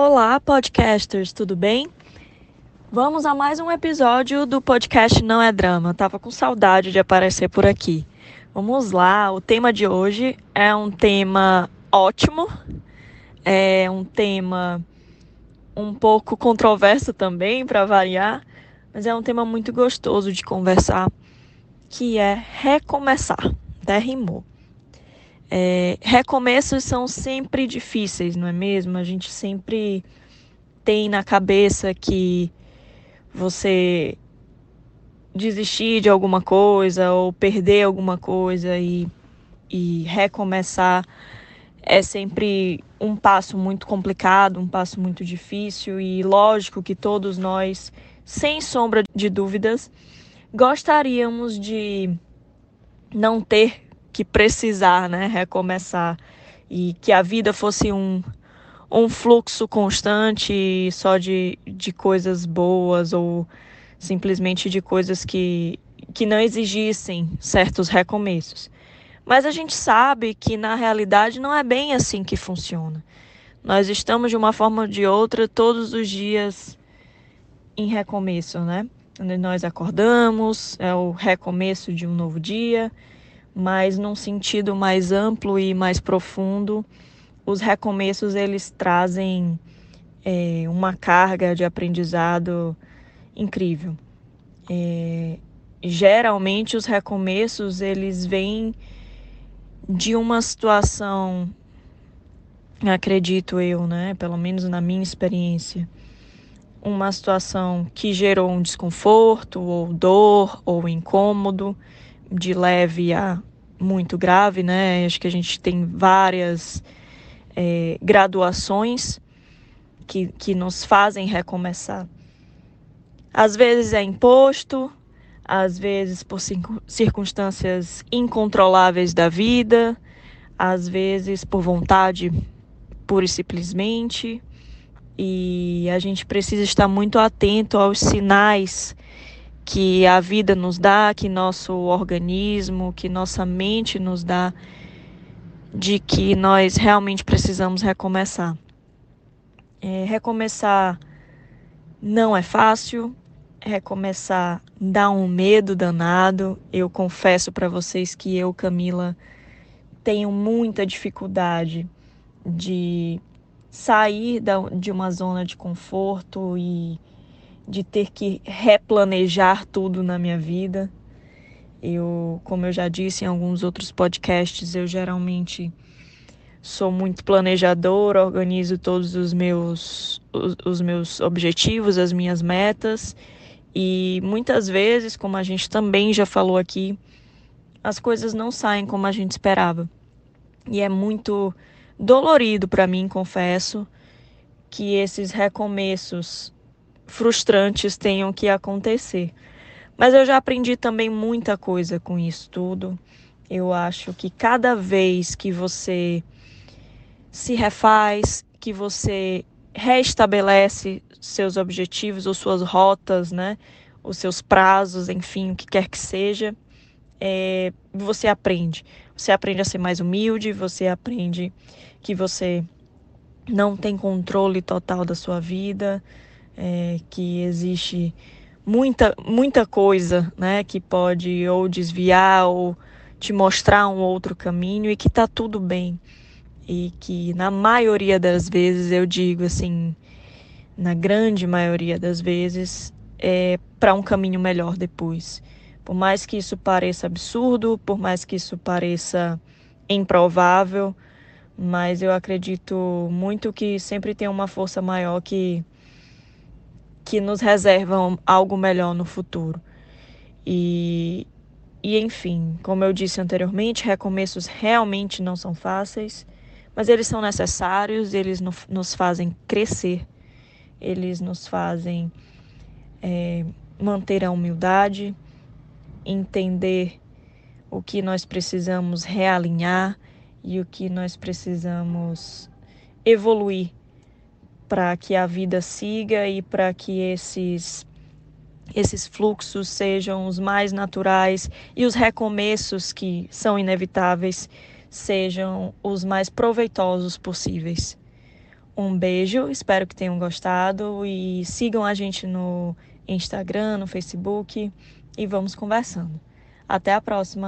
Olá, podcasters, tudo bem? Vamos a mais um episódio do podcast Não é Drama. tava com saudade de aparecer por aqui. Vamos lá, o tema de hoje é um tema ótimo, é um tema um pouco controverso também, para variar, mas é um tema muito gostoso de conversar, que é recomeçar. Até rimou. É, recomeços são sempre difíceis, não é mesmo? A gente sempre tem na cabeça que você desistir de alguma coisa ou perder alguma coisa e, e recomeçar é sempre um passo muito complicado, um passo muito difícil e lógico que todos nós, sem sombra de dúvidas, gostaríamos de não ter que precisar, né, recomeçar e que a vida fosse um, um fluxo constante só de, de coisas boas ou simplesmente de coisas que, que não exigissem certos recomeços. Mas a gente sabe que na realidade não é bem assim que funciona. Nós estamos de uma forma ou de outra todos os dias em recomeço, né? Nós acordamos, é o recomeço de um novo dia, mas num sentido mais amplo e mais profundo, os recomeços eles trazem é, uma carga de aprendizado incrível. É, geralmente os recomeços eles vêm de uma situação, acredito eu, né? Pelo menos na minha experiência, uma situação que gerou um desconforto ou dor ou incômodo de leve a muito grave, né? Acho que a gente tem várias é, graduações que, que nos fazem recomeçar. Às vezes é imposto, às vezes por circunstâncias incontroláveis da vida, às vezes por vontade pura e simplesmente. E a gente precisa estar muito atento aos sinais que a vida nos dá, que nosso organismo, que nossa mente nos dá, de que nós realmente precisamos recomeçar. É, recomeçar não é fácil, recomeçar dá um medo danado. Eu confesso para vocês que eu, Camila, tenho muita dificuldade de sair da, de uma zona de conforto e de ter que replanejar tudo na minha vida. Eu, como eu já disse em alguns outros podcasts, eu geralmente sou muito planejadora, organizo todos os meus os, os meus objetivos, as minhas metas e muitas vezes, como a gente também já falou aqui, as coisas não saem como a gente esperava. E é muito dolorido para mim, confesso, que esses recomeços frustrantes tenham que acontecer. Mas eu já aprendi também muita coisa com isso tudo. Eu acho que cada vez que você se refaz, que você restabelece seus objetivos ou suas rotas, né? Os seus prazos, enfim, o que quer que seja, é, você aprende. Você aprende a ser mais humilde, você aprende que você não tem controle total da sua vida, é, que existe muita, muita coisa né, que pode ou desviar ou te mostrar um outro caminho e que tá tudo bem. E que na maioria das vezes eu digo assim, na grande maioria das vezes, é para um caminho melhor depois. Por mais que isso pareça absurdo, por mais que isso pareça improvável, mas eu acredito muito que sempre tem uma força maior que que nos reservam algo melhor no futuro. E, e enfim, como eu disse anteriormente, recomeços realmente não são fáceis, mas eles são necessários, eles no, nos fazem crescer, eles nos fazem é, manter a humildade, entender o que nós precisamos realinhar e o que nós precisamos evoluir para que a vida siga e para que esses esses fluxos sejam os mais naturais e os recomeços que são inevitáveis sejam os mais proveitosos possíveis. Um beijo, espero que tenham gostado e sigam a gente no Instagram, no Facebook e vamos conversando. Até a próxima!